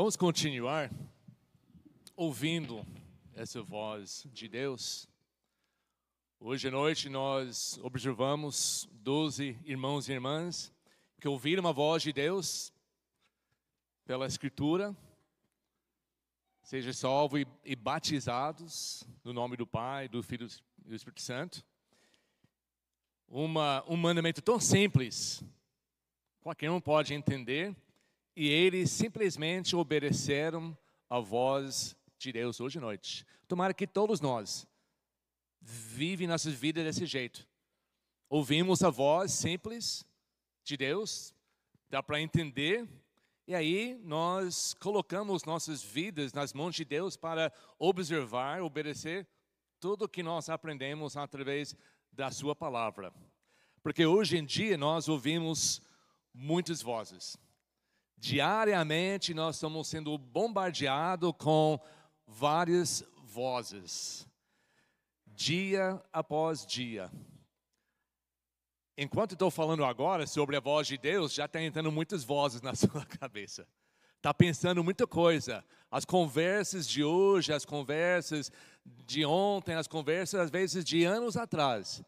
Vamos continuar ouvindo essa voz de Deus. Hoje à noite nós observamos 12 irmãos e irmãs que ouviram a voz de Deus pela Escritura, sejam salvos e batizados no nome do Pai, do Filho e do Espírito Santo. Uma, um mandamento tão simples, qualquer um pode entender, e eles simplesmente obedeceram a voz de Deus hoje à noite. Tomara que todos nós vivem nossas vidas desse jeito. Ouvimos a voz simples de Deus, dá para entender, e aí nós colocamos nossas vidas nas mãos de Deus para observar, obedecer tudo que nós aprendemos através da Sua palavra. Porque hoje em dia nós ouvimos muitas vozes. Diariamente nós estamos sendo bombardeados com várias vozes, dia após dia. Enquanto estou falando agora sobre a voz de Deus, já está entrando muitas vozes na sua cabeça. Está pensando muita coisa. As conversas de hoje, as conversas de ontem, as conversas às vezes de anos atrás.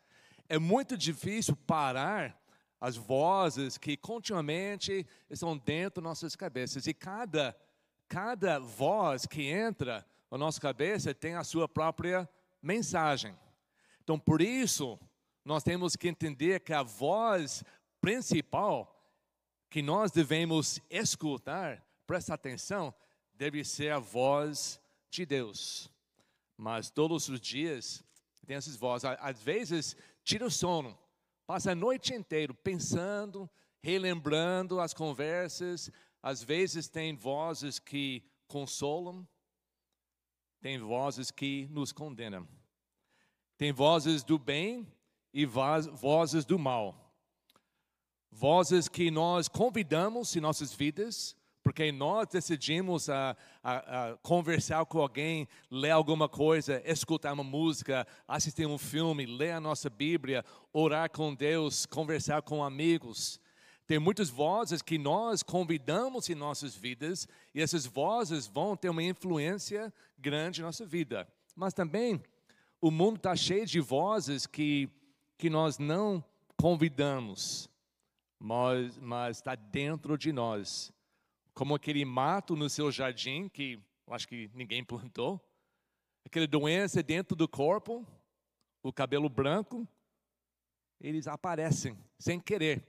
É muito difícil parar as vozes que continuamente estão dentro das nossas cabeças. E cada, cada voz que entra na nossa cabeça tem a sua própria mensagem. Então, por isso, nós temos que entender que a voz principal que nós devemos escutar, presta atenção, deve ser a voz de Deus. Mas todos os dias tem essas vozes. Às vezes, tira o sono. Passa a noite inteira pensando, relembrando as conversas. Às vezes tem vozes que consolam, tem vozes que nos condenam. Tem vozes do bem e vozes do mal. Vozes que nós convidamos em nossas vidas, porque nós decidimos a, a, a, conversar com alguém, ler alguma coisa, escutar uma música, assistir um filme, ler a nossa Bíblia, orar com Deus, conversar com amigos. Tem muitas vozes que nós convidamos em nossas vidas e essas vozes vão ter uma influência grande na nossa vida. Mas também o mundo está cheio de vozes que, que nós não convidamos, mas está dentro de nós como aquele mato no seu jardim que acho que ninguém plantou, aquela doença dentro do corpo, o cabelo branco, eles aparecem sem querer.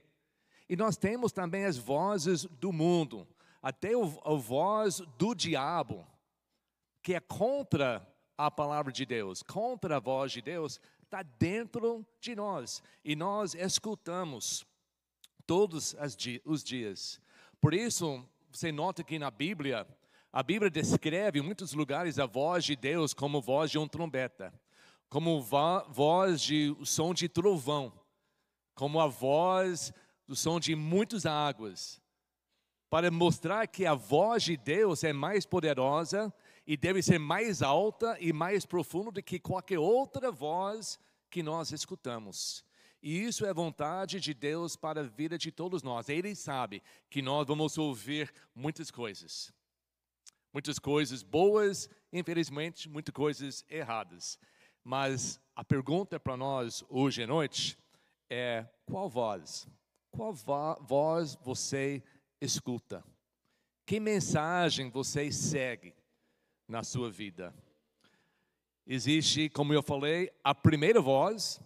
E nós temos também as vozes do mundo, até o, a voz do diabo, que é contra a palavra de Deus, contra a voz de Deus, está dentro de nós. E nós escutamos todos os dias. Por isso, você nota que na Bíblia, a Bíblia descreve em muitos lugares a voz de Deus como voz de um trombeta, como voz de som de trovão, como a voz do som de muitas águas, para mostrar que a voz de Deus é mais poderosa e deve ser mais alta e mais profunda do que qualquer outra voz que nós escutamos. E isso é vontade de Deus para a vida de todos nós. Ele sabe que nós vamos ouvir muitas coisas. Muitas coisas boas, infelizmente, muitas coisas erradas. Mas a pergunta para nós hoje à noite é: qual voz? Qual voz você escuta? Que mensagem você segue na sua vida? Existe, como eu falei, a primeira voz,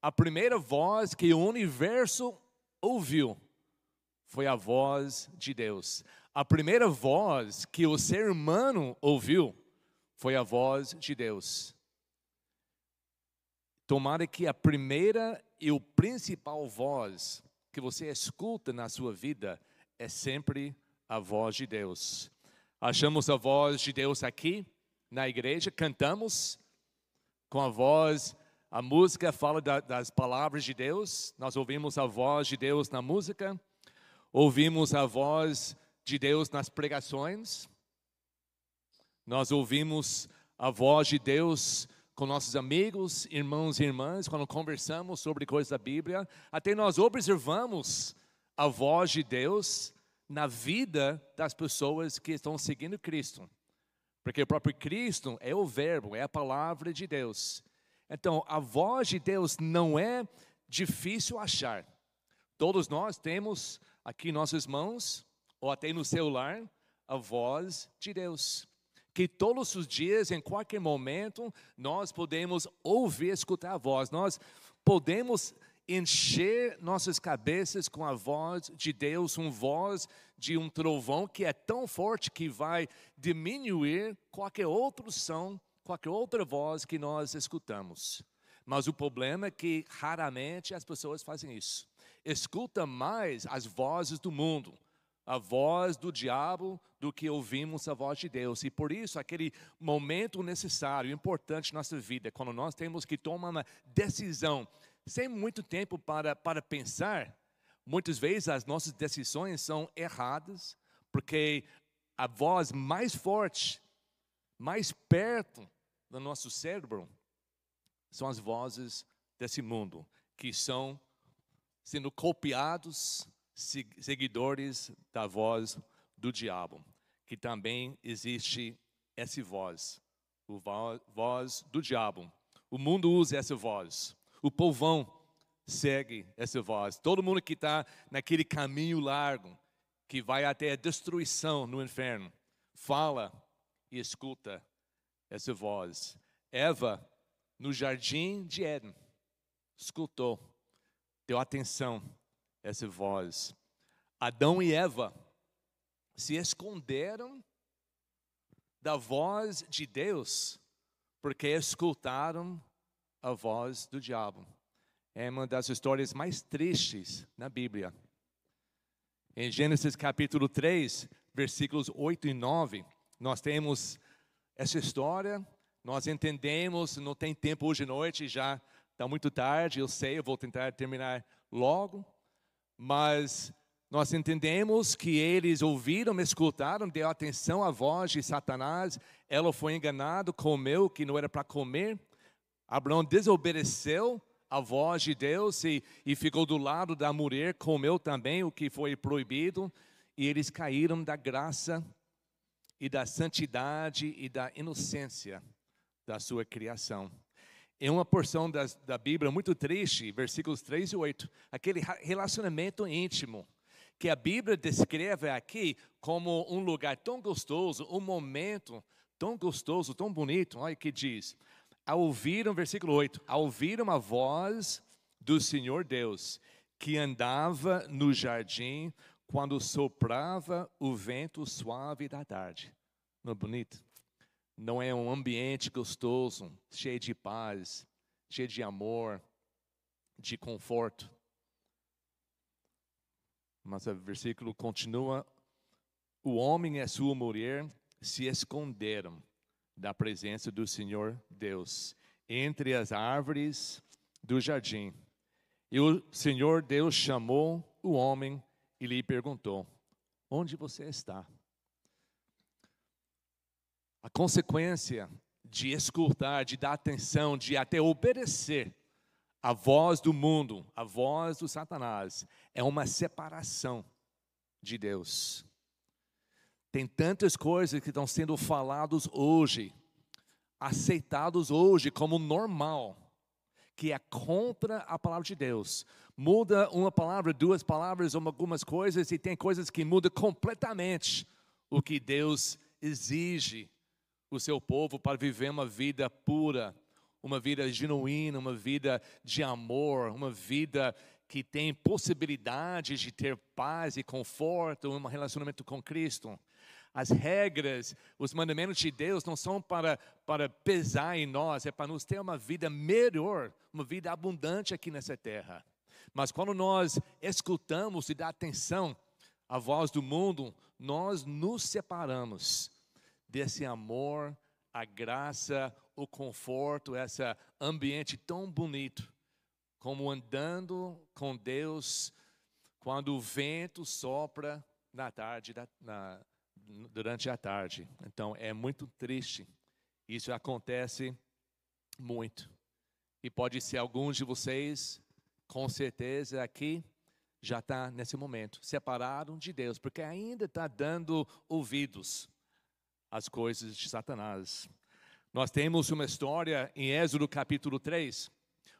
a primeira voz que o universo ouviu foi a voz de Deus. A primeira voz que o ser humano ouviu foi a voz de Deus. Tomara que a primeira e o principal voz que você escuta na sua vida é sempre a voz de Deus. Achamos a voz de Deus aqui na igreja, cantamos com a voz a música fala da, das palavras de Deus, nós ouvimos a voz de Deus na música, ouvimos a voz de Deus nas pregações, nós ouvimos a voz de Deus com nossos amigos, irmãos e irmãs, quando conversamos sobre coisas da Bíblia, até nós observamos a voz de Deus na vida das pessoas que estão seguindo Cristo. Porque o próprio Cristo é o Verbo, é a palavra de Deus. Então, a voz de Deus não é difícil achar. Todos nós temos aqui nossas mãos, ou até no celular, a voz de Deus. Que todos os dias, em qualquer momento, nós podemos ouvir, escutar a voz. Nós podemos encher nossas cabeças com a voz de Deus, uma voz de um trovão que é tão forte que vai diminuir qualquer outro som, qualquer outra voz que nós escutamos. Mas o problema é que raramente as pessoas fazem isso. Escuta mais as vozes do mundo, a voz do diabo, do que ouvimos a voz de Deus. E por isso, aquele momento necessário, importante na nossa vida, quando nós temos que tomar uma decisão sem muito tempo para, para pensar, muitas vezes as nossas decisões são erradas, porque a voz mais forte, mais perto do nosso cérebro, são as vozes desse mundo, que são sendo copiados, seguidores da voz do diabo, que também existe essa voz, o voz do diabo. O mundo usa essa voz. O povão segue essa voz. Todo mundo que está naquele caminho largo, que vai até a destruição no inferno, fala e escuta essa voz. Eva, no jardim de Éden, escutou, deu atenção a essa voz. Adão e Eva se esconderam da voz de Deus, porque escutaram a voz do diabo. É uma das histórias mais tristes na Bíblia. Em Gênesis capítulo 3, versículos 8 e 9, nós temos essa história, nós entendemos, não tem tempo hoje à noite, já está muito tarde, eu sei, eu vou tentar terminar logo, mas nós entendemos que eles ouviram, escutaram, deu atenção à voz de Satanás, ela foi enganada, comeu o que não era para comer, Abraão desobedeceu a voz de Deus e, e ficou do lado da mulher, comeu também o que foi proibido, e eles caíram da graça e da santidade e da inocência da sua criação. Em uma porção das, da Bíblia muito triste, versículos 3 e 8, aquele relacionamento íntimo que a Bíblia descreve aqui como um lugar tão gostoso, um momento tão gostoso, tão bonito, olha que diz: ao ouviram, versículo 8, ao ouviram a voz do Senhor Deus, que andava no jardim quando soprava o vento suave da tarde. Não é bonito? Não é um ambiente gostoso, cheio de paz, cheio de amor, de conforto. Mas o versículo continua: o homem e a sua mulher se esconderam da presença do Senhor Deus entre as árvores do jardim. E o Senhor Deus chamou o homem e lhe perguntou: Onde você está? A consequência de escutar, de dar atenção, de até obedecer a voz do mundo, a voz do Satanás, é uma separação de Deus. Tem tantas coisas que estão sendo falados hoje, aceitados hoje como normal, que é contra a palavra de Deus. Muda uma palavra, duas palavras, algumas coisas, e tem coisas que mudam completamente o que Deus exige o seu povo para viver uma vida pura, uma vida genuína, uma vida de amor, uma vida que tem possibilidade de ter paz e conforto, um relacionamento com Cristo. As regras, os mandamentos de Deus não são para, para pesar em nós, é para nos ter uma vida melhor, uma vida abundante aqui nessa terra. Mas quando nós escutamos e dá atenção à voz do mundo, nós nos separamos desse amor, a graça, o conforto, esse ambiente tão bonito, como andando com Deus quando o vento sopra na tarde, na, durante a tarde. Então é muito triste. Isso acontece muito. E pode ser alguns de vocês, com certeza aqui, já está nesse momento separado de Deus, porque ainda está dando ouvidos às coisas de Satanás. Nós temos uma história em Êxodo capítulo 3,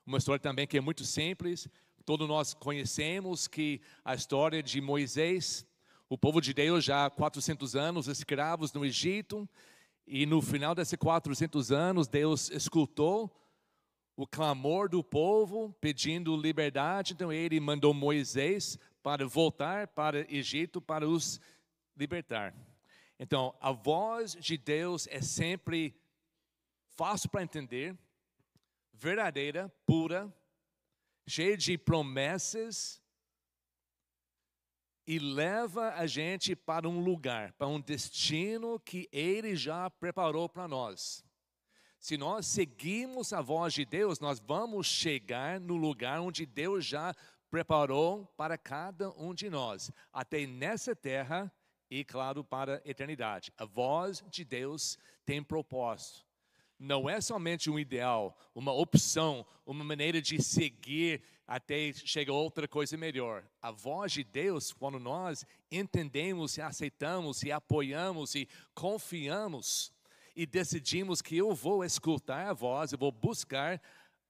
uma história também que é muito simples, todos nós conhecemos que a história de Moisés, o povo de Deus já há 400 anos escravos no Egito, e no final desses 400 anos Deus escutou o clamor do povo pedindo liberdade, então ele mandou Moisés para voltar para Egito para os libertar. Então, a voz de Deus é sempre fácil para entender, verdadeira, pura, cheia de promessas e leva a gente para um lugar, para um destino que Ele já preparou para nós. Se nós seguimos a voz de Deus, nós vamos chegar no lugar onde Deus já preparou para cada um de nós, até nessa terra e, claro, para a eternidade. A voz de Deus tem propósito não é somente um ideal, uma opção, uma maneira de seguir até chegar outra coisa melhor. A voz de Deus, quando nós entendemos e aceitamos e apoiamos e confiamos e decidimos que eu vou escutar a voz, eu vou buscar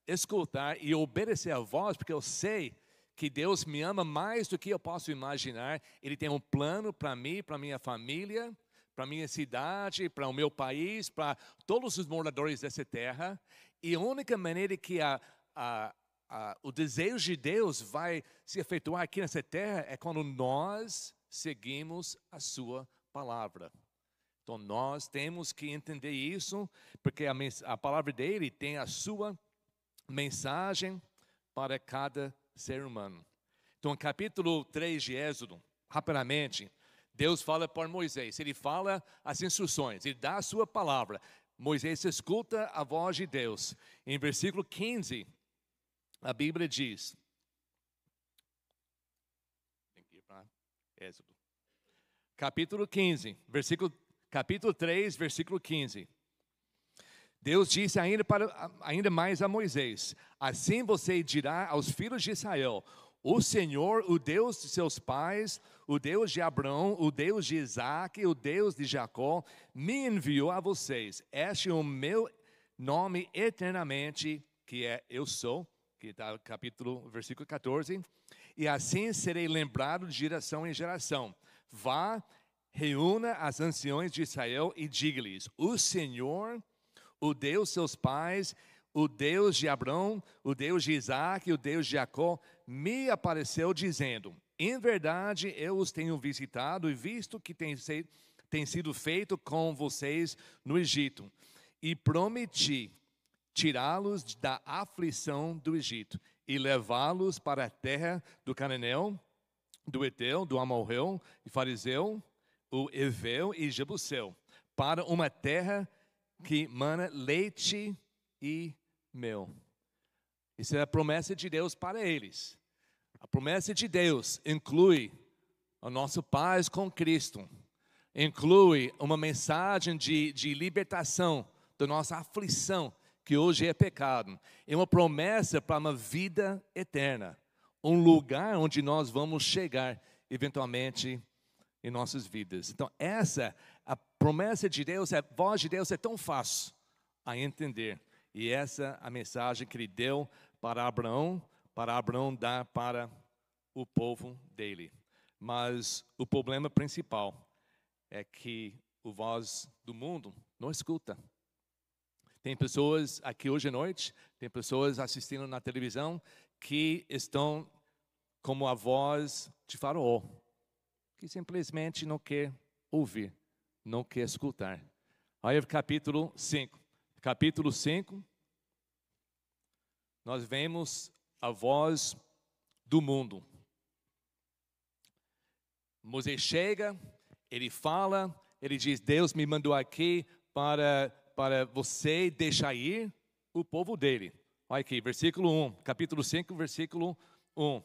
escutar e obedecer a voz, porque eu sei que Deus me ama mais do que eu posso imaginar. Ele tem um plano para mim, para minha família para minha cidade, para o meu país, para todos os moradores dessa terra. E a única maneira que a, a, a, o desejo de Deus vai se efetuar aqui nessa terra é quando nós seguimos a Sua palavra. Então nós temos que entender isso, porque a, a palavra dele tem a sua mensagem para cada ser humano. Então, capítulo 3 de Êxodo, rapidamente, Deus fala para Moisés, ele fala as instruções, ele dá a sua palavra. Moisés escuta a voz de Deus. Em versículo 15, a Bíblia diz. Capítulo 15, versículo, capítulo 3, versículo 15. Deus disse ainda, para, ainda mais a Moisés: Assim você dirá aos filhos de Israel: o Senhor, o Deus de seus pais, o Deus de Abraão, o Deus de Isaac, o Deus de Jacó, me enviou a vocês. Este é o meu nome eternamente, que é Eu Sou, que está capítulo, versículo 14. E assim serei lembrado de geração em geração. Vá, reúna as anciões de Israel e diga-lhes: O Senhor, o Deus de seus pais, o Deus de Abraão, o Deus de Isaac, o Deus de Jacó, me apareceu dizendo: Em verdade eu os tenho visitado e visto que tem, tem sido feito com vocês no Egito, e prometi tirá-los da aflição do Egito e levá-los para a terra do Cananeu, do Eteu, do Amorreu, e Fariseu, o Eveu e Jebuseu, para uma terra que mana leite e meu. Isso é a promessa de Deus para eles. A promessa de Deus inclui a nossa paz com Cristo, inclui uma mensagem de, de libertação da nossa aflição, que hoje é pecado, é uma promessa para uma vida eterna, um lugar onde nós vamos chegar eventualmente em nossas vidas. Então, essa, a promessa de Deus, a voz de Deus é tão fácil a entender. E essa é a mensagem que ele deu para Abraão, para Abraão dar para o povo dele. Mas o problema principal é que o voz do mundo não escuta. Tem pessoas aqui hoje à noite, tem pessoas assistindo na televisão que estão como a voz de Faraó, que simplesmente não quer ouvir, não quer escutar. Aí, capítulo 5 capítulo 5, nós vemos a voz do mundo. Moisés chega, ele fala, ele diz: Deus me mandou aqui para, para você deixar ir o povo dele. Olha aqui, versículo 1, capítulo 5, versículo 1.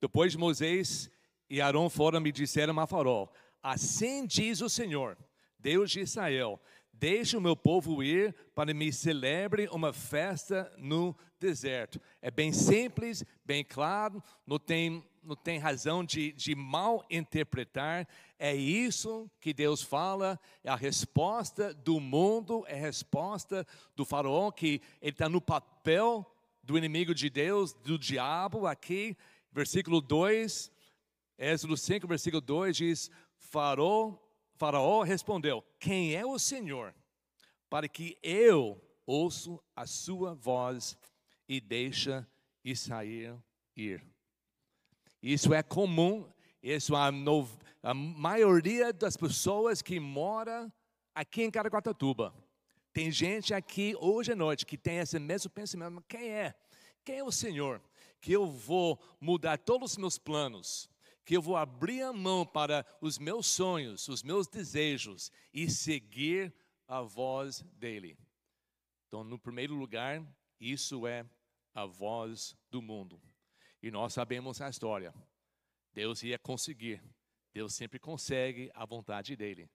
Depois Moisés e Arão foram me disseram a Faraó: Assim diz o Senhor, Deus de Israel: Deixe o meu povo ir para me celebre uma festa no deserto. É bem simples, bem claro, não tem não tem razão de, de mal interpretar. É isso que Deus fala, é a resposta do mundo, é a resposta do faraó, que ele está no papel do inimigo de Deus, do diabo, aqui, versículo 2, Êxodo 5, versículo 2 diz: Faraó, faraó respondeu: Quem é o Senhor? Para que eu ouço a sua voz e deixa Israel ir. Isso é comum, isso a, no, a maioria das pessoas que mora aqui em Caraguatatuba. Tem gente aqui hoje à noite que tem esse mesmo pensamento, quem é? Quem é o Senhor? Que eu vou mudar todos os meus planos, que eu vou abrir a mão para os meus sonhos, os meus desejos e seguir a voz dele. Então, no primeiro lugar, isso é a voz do mundo. E nós sabemos a história. Deus ia conseguir. Deus sempre consegue a vontade dele.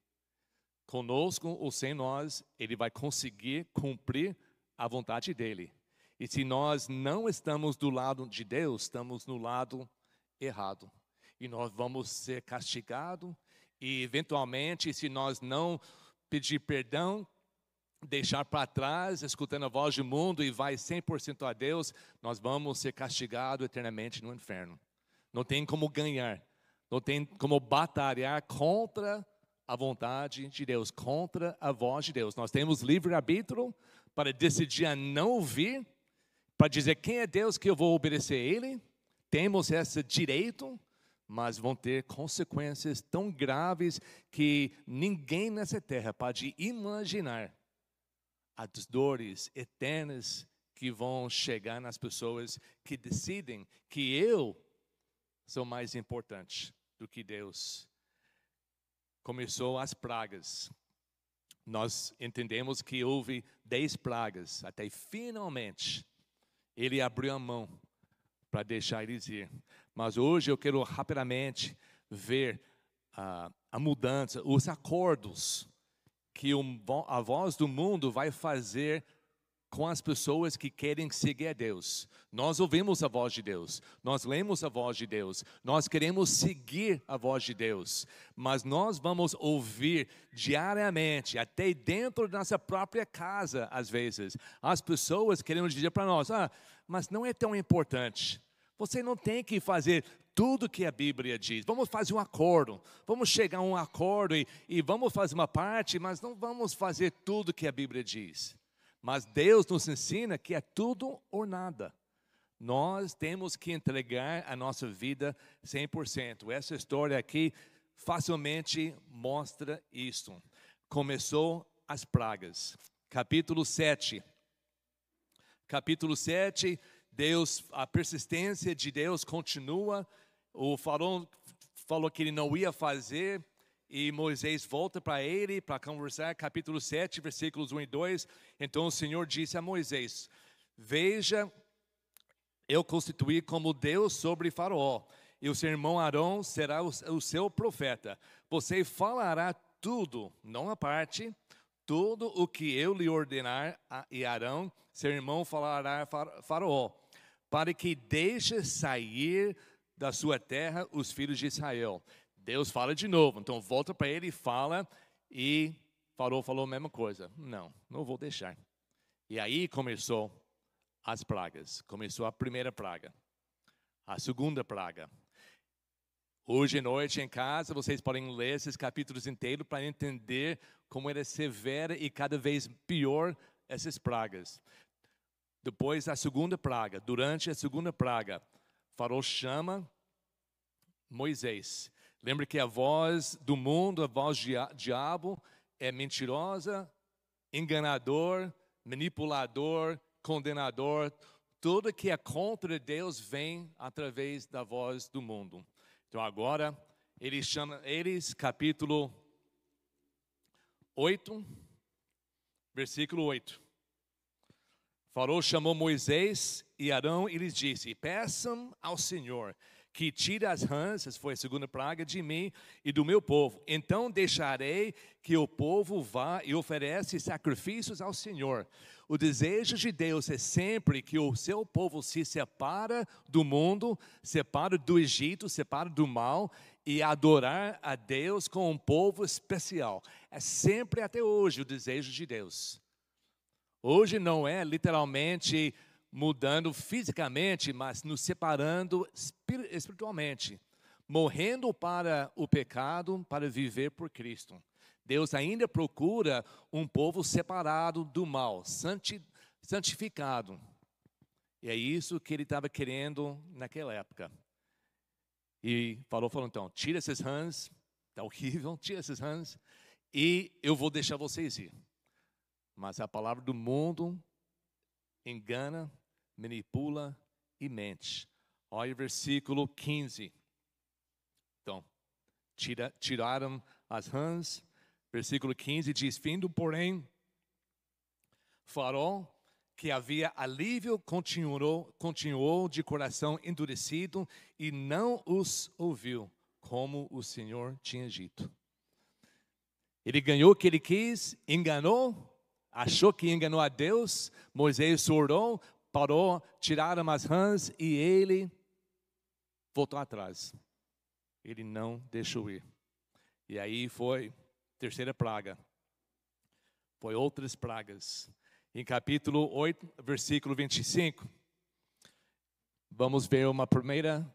Conosco ou sem nós, ele vai conseguir cumprir a vontade dele. E se nós não estamos do lado de Deus, estamos no lado errado e nós vamos ser castigados. E eventualmente, se nós não pedir perdão, deixar para trás, escutando a voz do mundo e vai 100% a Deus, nós vamos ser castigados eternamente no inferno. Não tem como ganhar, não tem como batalhar contra a vontade de Deus, contra a voz de Deus. Nós temos livre-arbítrio para decidir a não ouvir, para dizer quem é Deus que eu vou obedecer a Ele. Temos esse direito, mas vão ter consequências tão graves que ninguém nessa terra pode imaginar as dores eternas que vão chegar nas pessoas que decidem que eu sou mais importante do que Deus. Começou as pragas. Nós entendemos que houve dez pragas, até finalmente ele abriu a mão para deixar eles ir. Mas hoje eu quero rapidamente ver uh, a mudança, os acordos que a voz do mundo vai fazer com as pessoas que querem seguir a Deus. Nós ouvimos a voz de Deus, nós lemos a voz de Deus, nós queremos seguir a voz de Deus, mas nós vamos ouvir diariamente, até dentro da nossa própria casa, às vezes, as pessoas querendo dizer para nós: ah, mas não é tão importante. Você não tem que fazer tudo que a Bíblia diz. Vamos fazer um acordo, vamos chegar a um acordo e, e vamos fazer uma parte, mas não vamos fazer tudo que a Bíblia diz. Mas Deus nos ensina que é tudo ou nada. Nós temos que entregar a nossa vida 100%. Essa história aqui facilmente mostra isso. Começou as pragas. Capítulo 7. Capítulo 7 Deus, a persistência de Deus continua. O faraó falou que ele não ia fazer, e Moisés volta para ele para conversar, capítulo 7, versículos 1 e 2. Então o Senhor disse a Moisés: Veja, eu constituí como Deus sobre Faraó, e o seu irmão Arão será o seu profeta. Você falará tudo, não a parte, tudo o que eu lhe ordenar, e Arão, seu irmão, falará a Faraó para que deixe sair da sua terra os filhos de Israel. Deus fala de novo, então volta para ele e fala, e falou, falou a mesma coisa. Não, não vou deixar. E aí começou as pragas. Começou a primeira praga, a segunda praga. Hoje à noite em casa, vocês podem ler esses capítulos inteiros para entender como era severa e cada vez pior essas pragas. Depois a segunda praga, durante a segunda praga, Faraó chama Moisés. Lembre que a voz do mundo, a voz do diabo é mentirosa, enganador, manipulador, condenador. Tudo que é contra Deus vem através da voz do mundo. Então agora ele chama eles capítulo 8, versículo 8. Faraó chamou Moisés e Arão e lhes disse: Peçam ao Senhor que tira as rãs, foi a segunda praga, de mim e do meu povo. Então deixarei que o povo vá e ofereça sacrifícios ao Senhor. O desejo de Deus é sempre que o seu povo se separa do mundo, separa do Egito, separa do mal e adorar a Deus com um povo especial. É sempre até hoje o desejo de Deus. Hoje não é literalmente mudando fisicamente, mas nos separando espiritualmente, morrendo para o pecado para viver por Cristo. Deus ainda procura um povo separado do mal, santificado. E é isso que ele estava querendo naquela época. E falou, falou então, tira esses rãs, está horrível, tira esses rãs, e eu vou deixar vocês ir. Mas a palavra do mundo engana manipula e mente. Olha o versículo 15. Então, tira, tiraram as rãs. Versículo 15 diz: Findo, porém, Farol, que havia alívio, continuou, continuou de coração endurecido e não os ouviu, como o Senhor tinha dito. Ele ganhou o que ele quis, enganou, achou que enganou a Deus. Moisés orou, parou, tiraram as rãs e ele voltou atrás. Ele não deixou ir. E aí foi terceira praga. Foi outras pragas. Em capítulo 8, versículo 25, vamos ver uma primeira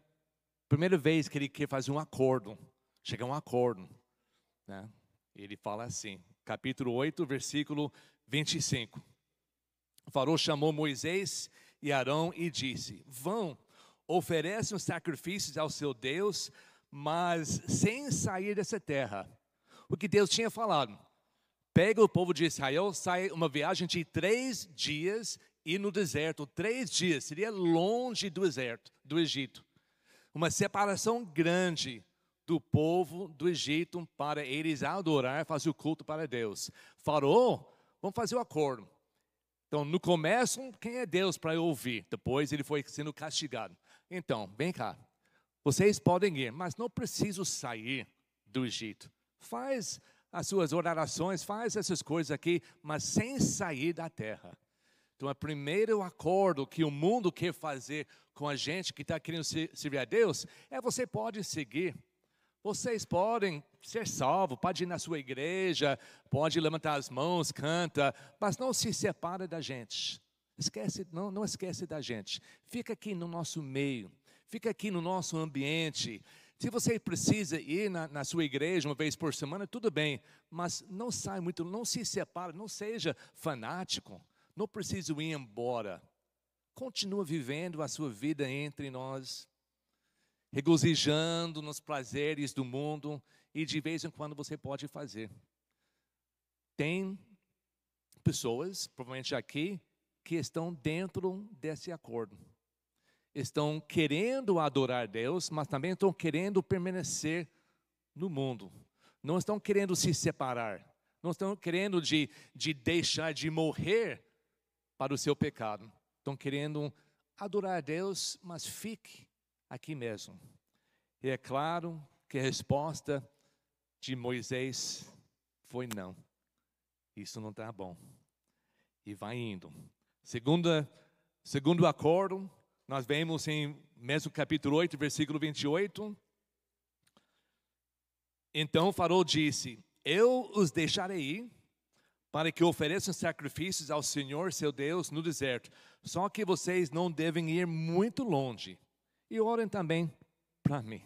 primeira vez que ele quer fazer um acordo, chegar a um acordo, né? Ele fala assim, capítulo 8, versículo 25. O farol chamou Moisés e Arão e disse: Vão, oferecem sacrifícios ao seu Deus, mas sem sair dessa terra. O que Deus tinha falado. Pega o povo de Israel, sai uma viagem de três dias e no deserto, três dias, seria longe do deserto, do Egito. Uma separação grande do povo do Egito para eles adorar, fazer o culto para Deus. Farou, vamos fazer o acordo. Então, no começo, quem é Deus para eu ouvir? Depois ele foi sendo castigado. Então, vem cá. Vocês podem ir, mas não preciso sair do Egito. Faz as suas orações, faz essas coisas aqui, mas sem sair da terra. Então, o primeiro acordo que o mundo quer fazer com a gente que está querendo servir a Deus é você pode seguir vocês podem ser salvos, pode ir na sua igreja, pode levantar as mãos, canta, mas não se separa da gente. Esquece, não, não esquece da gente. Fica aqui no nosso meio, fica aqui no nosso ambiente. Se você precisa ir na, na, sua igreja uma vez por semana, tudo bem, mas não sai muito, não se separa, não seja fanático, não precisa ir embora. Continua vivendo a sua vida entre nós regozijando nos prazeres do mundo e de vez em quando você pode fazer. Tem pessoas, provavelmente aqui, que estão dentro desse acordo. Estão querendo adorar Deus, mas também estão querendo permanecer no mundo. Não estão querendo se separar. Não estão querendo de, de deixar de morrer para o seu pecado. Estão querendo adorar Deus, mas fique aqui mesmo. E é claro que a resposta de Moisés foi não. Isso não está bom. E vai indo. Segunda, segundo acordo, nós vemos em mesmo capítulo 8, versículo 28. Então Farol disse: Eu os deixarei ir para que ofereçam sacrifícios ao Senhor seu Deus no deserto. Só que vocês não devem ir muito longe, e orem também para mim.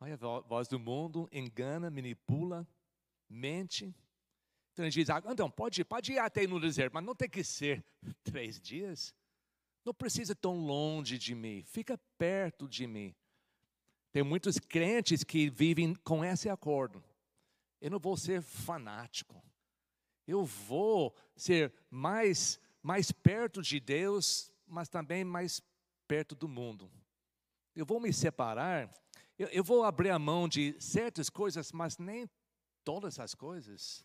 Olha, a voz do mundo engana, manipula, mente. Então ele diz: ah, então pode ir, pode ir até no deserto, mas não tem que ser três dias. Não precisa tão longe de mim, fica perto de mim. Tem muitos crentes que vivem com esse acordo. Eu não vou ser fanático. Eu vou ser mais mais perto de Deus, mas também mais perto do mundo. Eu vou me separar, eu, eu vou abrir a mão de certas coisas, mas nem todas as coisas.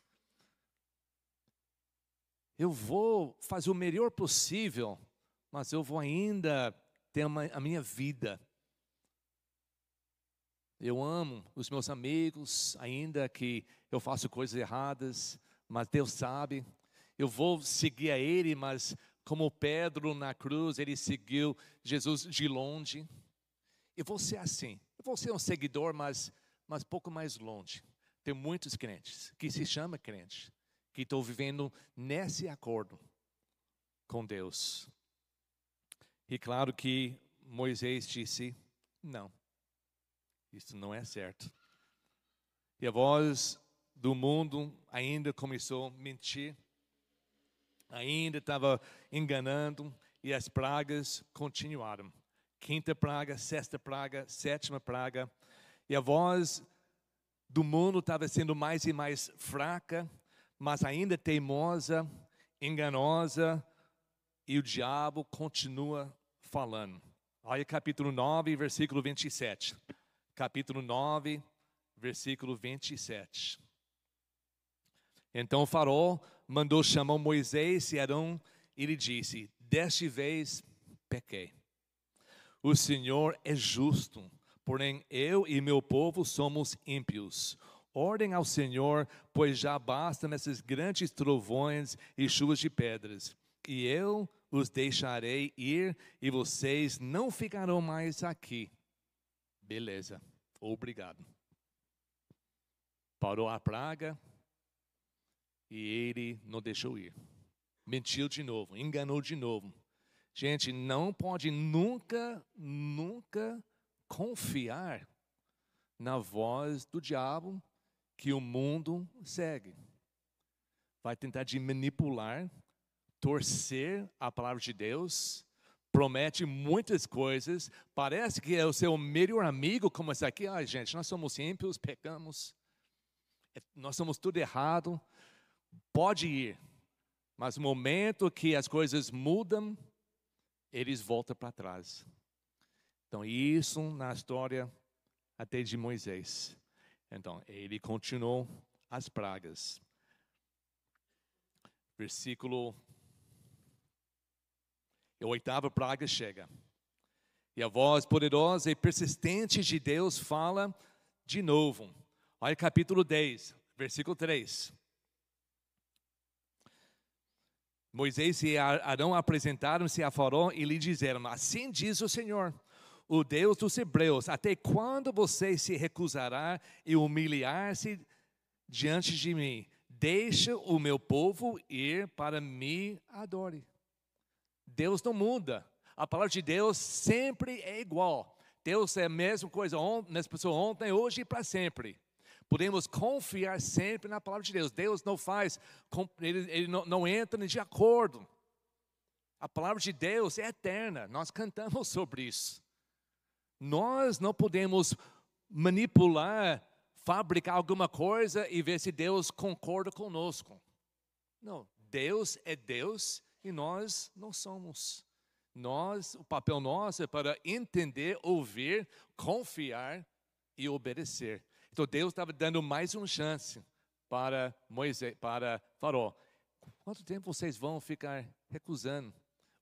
Eu vou fazer o melhor possível, mas eu vou ainda ter uma, a minha vida. Eu amo os meus amigos, ainda que eu faço coisas erradas, mas Deus sabe. Eu vou seguir a Ele, mas como Pedro na cruz, ele seguiu Jesus de longe. Eu vou ser assim. Eu vou ser um seguidor, mas, mas pouco mais longe. Tem muitos crentes que se chamam crentes, que estão vivendo nesse acordo com Deus. E claro que Moisés disse: não, isso não é certo. E a voz do mundo ainda começou a mentir, ainda estava enganando, e as pragas continuaram. Quinta praga, sexta praga, sétima praga, e a voz do mundo estava sendo mais e mais fraca, mas ainda teimosa, enganosa, e o diabo continua falando. Olha capítulo 9, versículo 27 capítulo 9, versículo 27. Então o faraó mandou chamar Moisés e Arão e lhe disse: Deste vez pequei. O Senhor é justo, porém eu e meu povo somos ímpios. Ordem ao Senhor, pois já bastam esses grandes trovões e chuvas de pedras. E eu os deixarei ir, e vocês não ficarão mais aqui. Beleza, obrigado. Parou a praga e ele não deixou ir. Mentiu de novo, enganou de novo. Gente, não pode nunca, nunca confiar na voz do diabo que o mundo segue. Vai tentar de manipular, torcer a palavra de Deus promete muitas coisas, parece que é o seu melhor amigo, como esse aqui. Ai, gente, nós somos ímpios, pecamos, é, nós somos tudo errado. Pode ir, mas no momento que as coisas mudam, eles voltam para trás. Então, isso na história até de Moisés. Então, ele continuou as pragas. Versículo a oitava praga chega. E a voz poderosa e persistente de Deus fala de novo. Olha capítulo 10, versículo 3. Moisés e Arão apresentaram-se a Faraó e lhe disseram: Assim diz o Senhor, o Deus dos Hebreus: Até quando você se recusará e humilhar-se diante de mim? Deixa o meu povo ir para me adore. Deus não muda. A palavra de Deus sempre é igual. Deus é a mesma coisa ontem, nessa pessoa ontem, hoje e para sempre. Podemos confiar sempre na palavra de Deus. Deus não faz, ele, ele não, não entra de acordo. A palavra de Deus é eterna. Nós cantamos sobre isso. Nós não podemos manipular, fabricar alguma coisa e ver se Deus concorda conosco. Não, Deus é Deus e nós não somos. Nós, o papel nosso é para entender, ouvir, confiar e obedecer. Então Deus estava dando mais uma chance para Moisés, para Faraó. Quanto tempo vocês vão ficar recusando,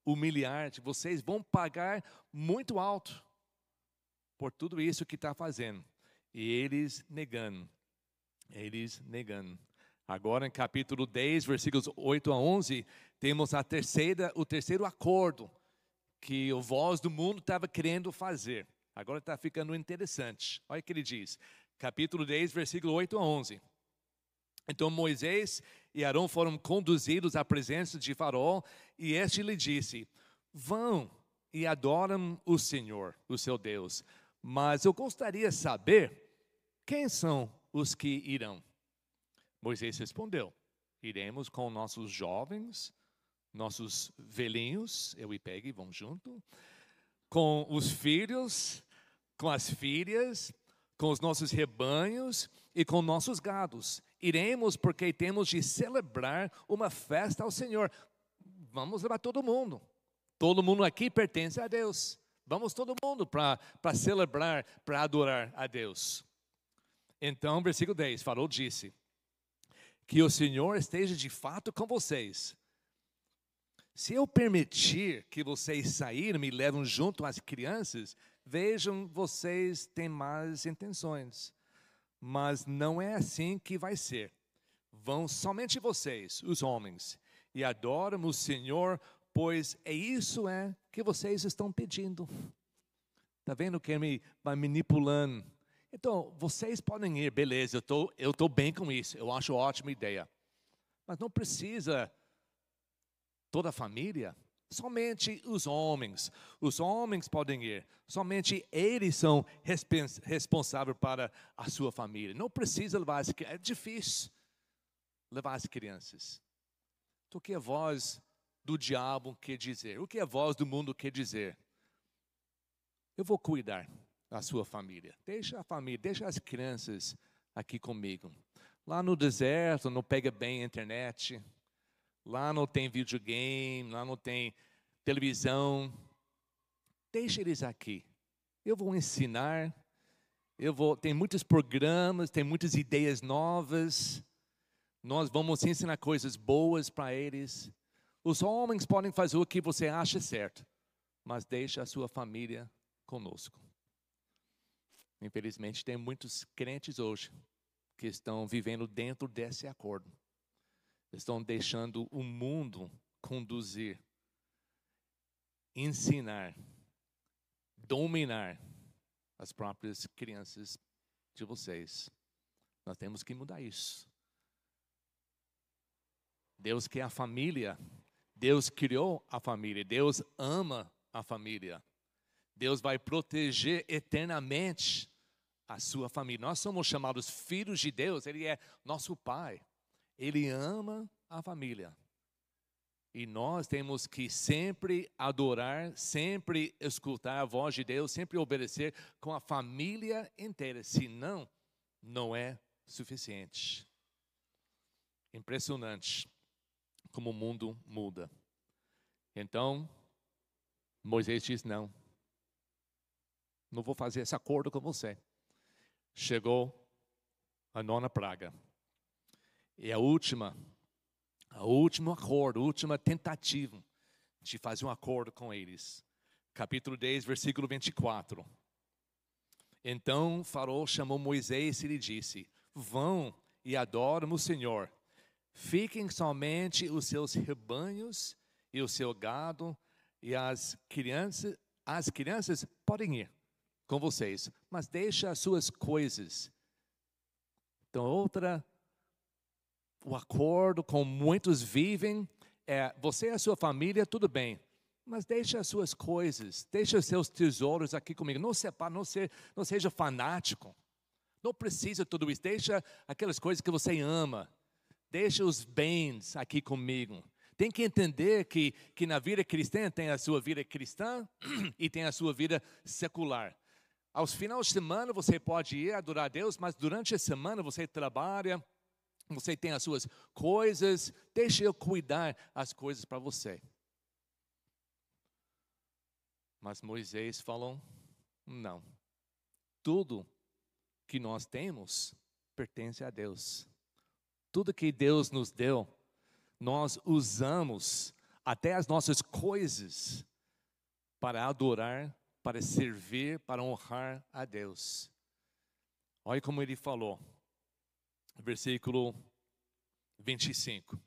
humilhar? Vocês vão pagar muito alto por tudo isso que está fazendo. E eles negando, eles negando. Agora em capítulo 10, versículos 8 a 11, temos a terceira, o terceiro acordo que o voz do mundo estava querendo fazer. Agora está ficando interessante. Olha o que ele diz. Capítulo 10, versículo 8 a 11. Então Moisés e Arão foram conduzidos à presença de Faraó, e este lhe disse: Vão e adoram o Senhor, o seu Deus. Mas eu gostaria de saber quem são os que irão. Moisés respondeu: Iremos com nossos jovens, nossos velhinhos, eu e Peggy vamos junto, com os filhos, com as filhas, com os nossos rebanhos e com nossos gados. Iremos porque temos de celebrar uma festa ao Senhor. Vamos levar todo mundo. Todo mundo aqui pertence a Deus. Vamos todo mundo para celebrar, para adorar a Deus. Então, versículo 10, Farol disse: que o Senhor esteja de fato com vocês. Se eu permitir que vocês saírem e me levam junto as crianças, Vejam, vocês têm más intenções, mas não é assim que vai ser. Vão somente vocês, os homens, e adoram o Senhor, pois é isso é que vocês estão pedindo. Está vendo que me vai manipulando? Então, vocês podem ir, beleza, eu tô, estou tô bem com isso, eu acho ótima ideia. Mas não precisa toda a família, somente os homens. Os homens podem ir, somente eles são responsáveis para a sua família. Não precisa levar as crianças, é difícil levar as crianças. Então, o que a voz do diabo quer dizer? O que a voz do mundo quer dizer? Eu vou cuidar da sua família. Deixa a família, deixa as crianças aqui comigo. Lá no deserto não pega bem a internet. Lá não tem videogame, lá não tem televisão. Deixa eles aqui. Eu vou ensinar. Eu vou, tem muitos programas, tem muitas ideias novas. Nós vamos ensinar coisas boas para eles. Os homens podem fazer o que você acha certo, mas deixa a sua família conosco. Infelizmente, tem muitos crentes hoje que estão vivendo dentro desse acordo. Estão deixando o mundo conduzir, ensinar, dominar as próprias crianças de vocês. Nós temos que mudar isso. Deus quer a família. Deus criou a família. Deus ama a família. Deus vai proteger eternamente a sua família. Nós somos chamados filhos de Deus, Ele é nosso Pai. Ele ama a família. E nós temos que sempre adorar, sempre escutar a voz de Deus, sempre obedecer com a família inteira. Senão, não é suficiente. Impressionante como o mundo muda. Então, Moisés diz: não, não vou fazer esse acordo com você. Chegou a nona praga. E a última, a último acordo, a última tentativa de fazer um acordo com eles. Capítulo 10, versículo 24. Então Faraó chamou Moisés e lhe disse: Vão e adorem o Senhor. Fiquem somente os seus rebanhos e o seu gado, e as crianças, as crianças podem ir com vocês, mas deixa as suas coisas. Então, outra, o acordo com muitos vivem é você e a sua família, tudo bem, mas deixa as suas coisas, deixa os seus tesouros aqui comigo. Não, separa, não, se, não seja fanático. Não precisa tudo isso. Deixa aquelas coisas que você ama. Deixa os bens aqui comigo. Tem que entender que, que na vida cristã tem a sua vida cristã e tem a sua vida secular. Aos finais de semana você pode ir adorar a Deus, mas durante a semana você trabalha, você tem as suas coisas, deixe eu cuidar as coisas para você. Mas Moisés falou: não, tudo que nós temos pertence a Deus. Tudo que Deus nos deu, nós usamos, até as nossas coisas, para adorar para servir, para honrar a Deus. Olha como ele falou, versículo 25.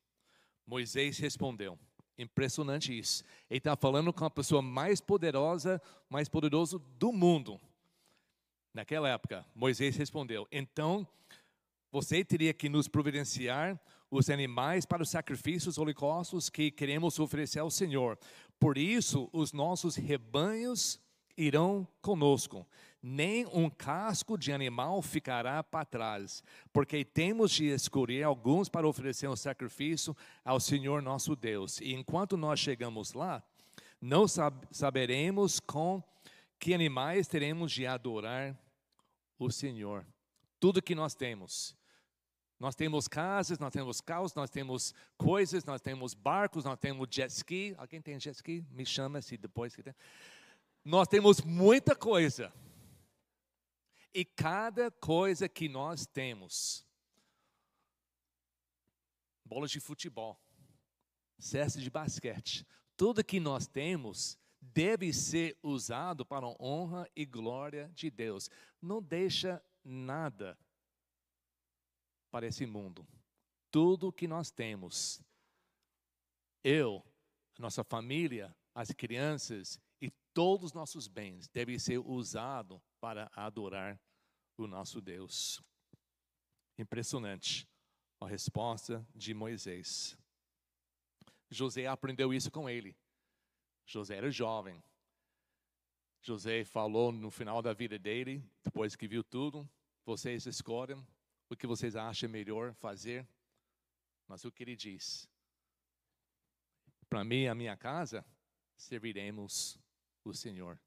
Moisés respondeu. Impressionante isso. Ele está falando com a pessoa mais poderosa, mais poderoso do mundo. Naquela época, Moisés respondeu: Então você teria que nos providenciar os animais para os sacrifícios holocaustos que queremos oferecer ao Senhor. Por isso, os nossos rebanhos irão conosco, nem um casco de animal ficará para trás, porque temos de escolher alguns para oferecer um sacrifício ao Senhor nosso Deus. E enquanto nós chegamos lá, não saberemos com que animais teremos de adorar o Senhor. Tudo que nós temos. Nós temos casas, nós temos carros, nós temos coisas, nós temos barcos, nós temos jet ski. Alguém tem jet ski? Me chama se depois que tem. Nós temos muita coisa. E cada coisa que nós temos, bola de futebol, cesta de basquete, tudo que nós temos deve ser usado para a honra e glória de Deus. Não deixa nada para esse mundo. Tudo que nós temos, eu, nossa família, as crianças todos os nossos bens devem ser usados para adorar o nosso Deus. Impressionante a resposta de Moisés. José aprendeu isso com ele. José era jovem. José falou no final da vida dele, depois que viu tudo: vocês escolhem o que vocês acham melhor fazer. Mas o que ele diz? Para mim e a minha casa, serviremos o Senhor.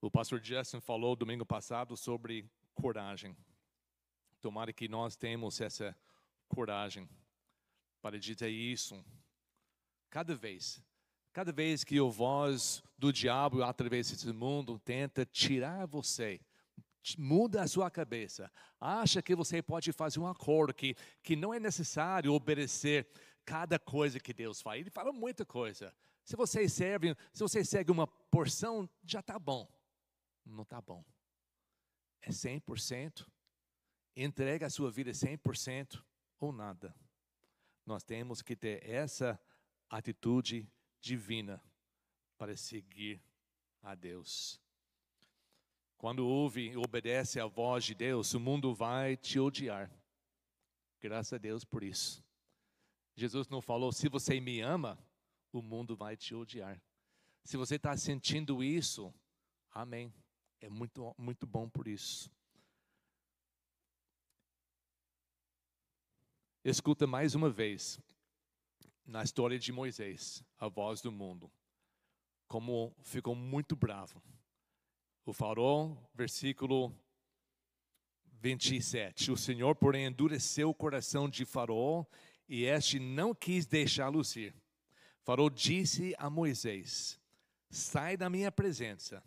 O pastor Justin falou domingo passado sobre coragem. Tomara que nós tenhamos essa coragem para dizer isso cada vez. Cada vez que o voz do diabo através desse mundo tenta tirar você, muda a sua cabeça, acha que você pode fazer um acordo, que, que não é necessário obedecer cada coisa que Deus faz. Ele fala muita coisa. Se você serve, se você segue uma porção, já está bom. Não está bom. É 100%. Entrega a sua vida 100% ou nada. Nós temos que ter essa atitude divina para seguir a Deus. Quando ouve e obedece à voz de Deus, o mundo vai te odiar. Graças a Deus por isso. Jesus não falou: se você me ama, o mundo vai te odiar. Se você está sentindo isso, amém. É muito, muito bom por isso. Escuta mais uma vez, na história de Moisés, a voz do mundo, como ficou muito bravo. O farol, versículo 27. O Senhor, porém, endureceu o coração de Faraó e este não quis deixá-los ir. Faraó disse a Moisés: Sai da minha presença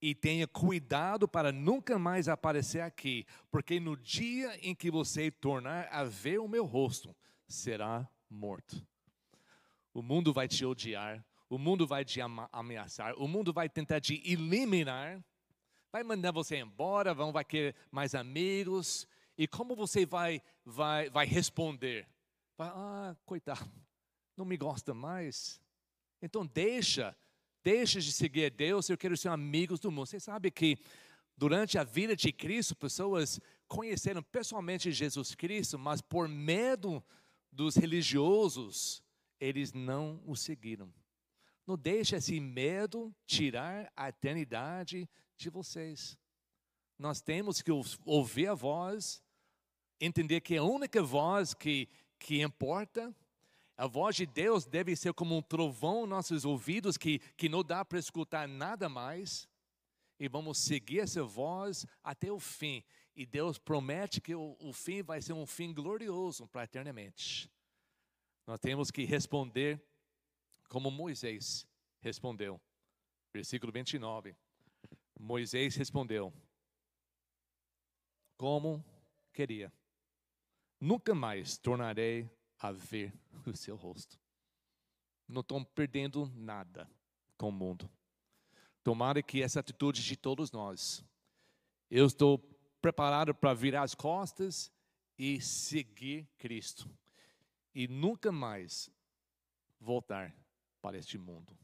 e tenha cuidado para nunca mais aparecer aqui, porque no dia em que você tornar a ver o meu rosto, será morto. O mundo vai te odiar, o mundo vai te ameaçar, o mundo vai tentar te eliminar, vai mandar você embora, vão vai querer mais amigos. E como você vai vai vai responder? Ah, coitado, não me gosta mais. Então deixa Deixe de seguir Deus, eu quero ser amigos do mundo. Você sabe que durante a vida de Cristo, pessoas conheceram pessoalmente Jesus Cristo, mas por medo dos religiosos, eles não o seguiram. Não deixe esse medo tirar a eternidade de vocês. Nós temos que ouvir a voz, entender que a única voz que, que importa a voz de Deus deve ser como um trovão em nossos ouvidos que, que não dá para escutar nada mais. E vamos seguir essa voz até o fim. E Deus promete que o, o fim vai ser um fim glorioso para eternamente. Nós temos que responder como Moisés respondeu. Versículo 29. Moisés respondeu: Como queria, nunca mais tornarei a ver o seu rosto. Não estão perdendo nada com o mundo. Tomara que essa atitude de todos nós. Eu estou preparado para virar as costas e seguir Cristo. E nunca mais voltar para este mundo.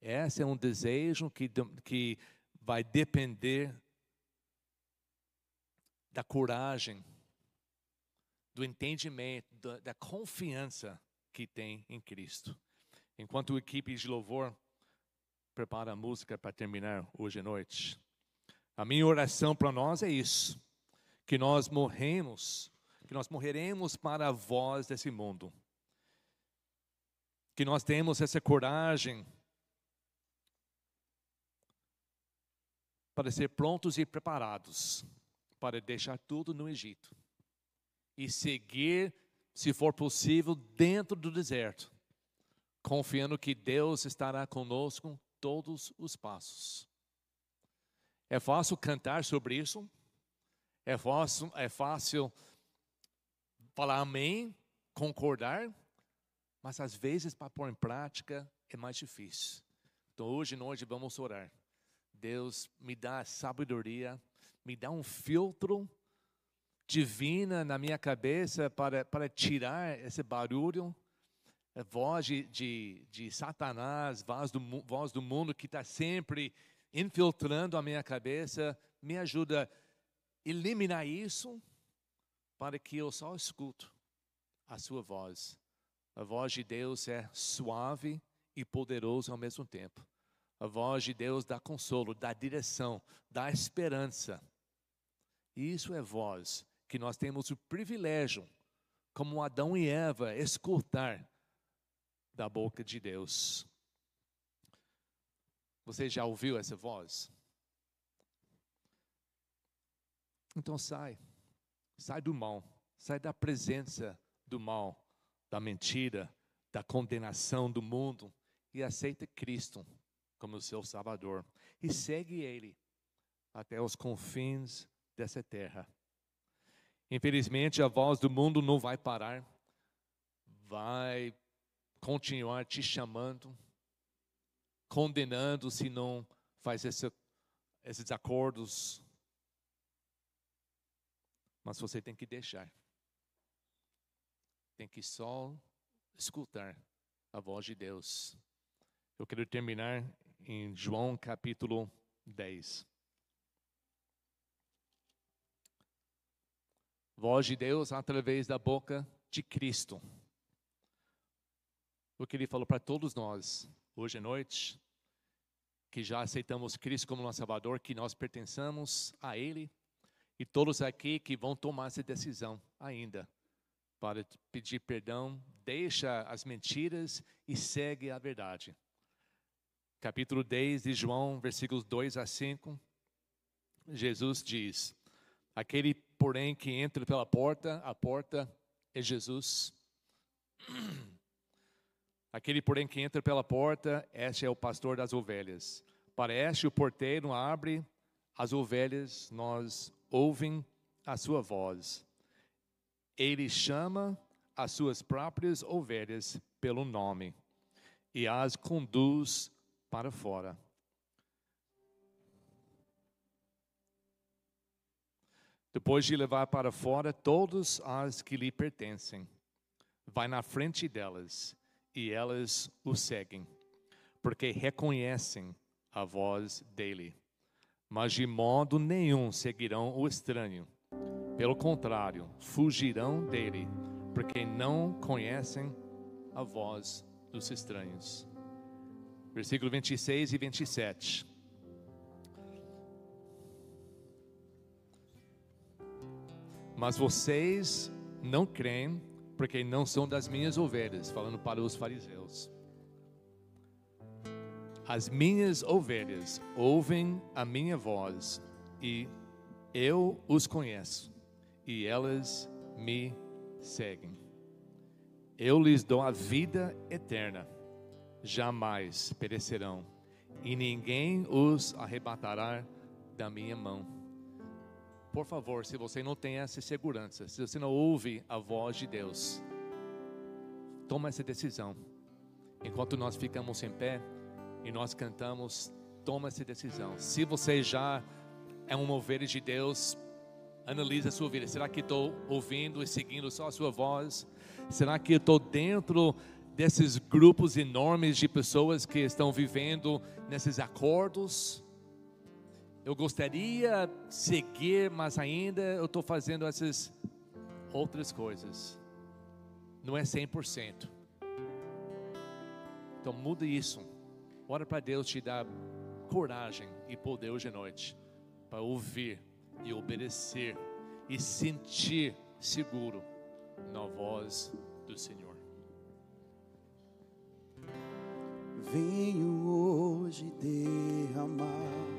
Esse é um desejo que, que vai depender da coragem do entendimento, da, da confiança que tem em Cristo. Enquanto a equipe de louvor prepara a música para terminar hoje à noite, a minha oração para nós é isso: que nós morremos, que nós morreremos para a voz desse mundo, que nós temos essa coragem para ser prontos e preparados para deixar tudo no Egito e seguir, se for possível, dentro do deserto, confiando que Deus estará conosco todos os passos. É fácil cantar sobre isso? É fácil, é fácil falar amém, concordar, mas às vezes para pôr em prática é mais difícil. Então hoje nós vamos orar. Deus me dá sabedoria, me dá um filtro divina na minha cabeça para, para tirar esse barulho, a voz de, de, de Satanás, voz do, voz do mundo que está sempre infiltrando a minha cabeça, me ajuda a eliminar isso para que eu só escuto a sua voz. A voz de Deus é suave e poderosa ao mesmo tempo. A voz de Deus dá consolo, dá direção, dá esperança. Isso é voz que nós temos o privilégio, como Adão e Eva, escutar da boca de Deus. Você já ouviu essa voz? Então sai, sai do mal, sai da presença do mal, da mentira, da condenação do mundo e aceita Cristo como seu Salvador e segue Ele até os confins dessa terra. Infelizmente, a voz do mundo não vai parar, vai continuar te chamando, condenando se não faz esse, esses acordos. Mas você tem que deixar, tem que só escutar a voz de Deus. Eu quero terminar em João capítulo 10. Voz de Deus através da boca de Cristo. O que ele falou para todos nós hoje à noite, que já aceitamos Cristo como nosso Salvador, que nós pertençamos a Ele, e todos aqui que vão tomar essa decisão ainda, para pedir perdão, deixa as mentiras e segue a verdade. Capítulo 10 de João, versículos 2 a 5, Jesus diz: Aquele, porém, que entra pela porta, a porta é Jesus. Aquele, porém, que entra pela porta, este é o pastor das ovelhas. Para este o porteiro abre as ovelhas, nós ouvem a sua voz. Ele chama as suas próprias ovelhas pelo nome e as conduz para fora. Depois de levar para fora todos as que lhe pertencem, vai na frente delas e elas o seguem, porque reconhecem a voz dele. Mas de modo nenhum seguirão o estranho. Pelo contrário, fugirão dele, porque não conhecem a voz dos estranhos. Versículo 26 e 27. Mas vocês não creem, porque não são das minhas ovelhas, falando para os fariseus. As minhas ovelhas ouvem a minha voz, e eu os conheço, e elas me seguem. Eu lhes dou a vida eterna, jamais perecerão, e ninguém os arrebatará da minha mão. Por favor, se você não tem essa segurança, se você não ouve a voz de Deus, toma essa decisão. Enquanto nós ficamos em pé e nós cantamos, toma essa decisão. Se você já é um ovelha de Deus, analise a sua vida. Será que estou ouvindo e seguindo só a sua voz? Será que estou dentro desses grupos enormes de pessoas que estão vivendo nesses acordos? eu gostaria seguir, mas ainda eu estou fazendo essas outras coisas. Não é 100%. Então muda isso. Ora para Deus te dar coragem e poder hoje à noite para ouvir e obedecer e sentir seguro na voz do Senhor. Venho hoje derramar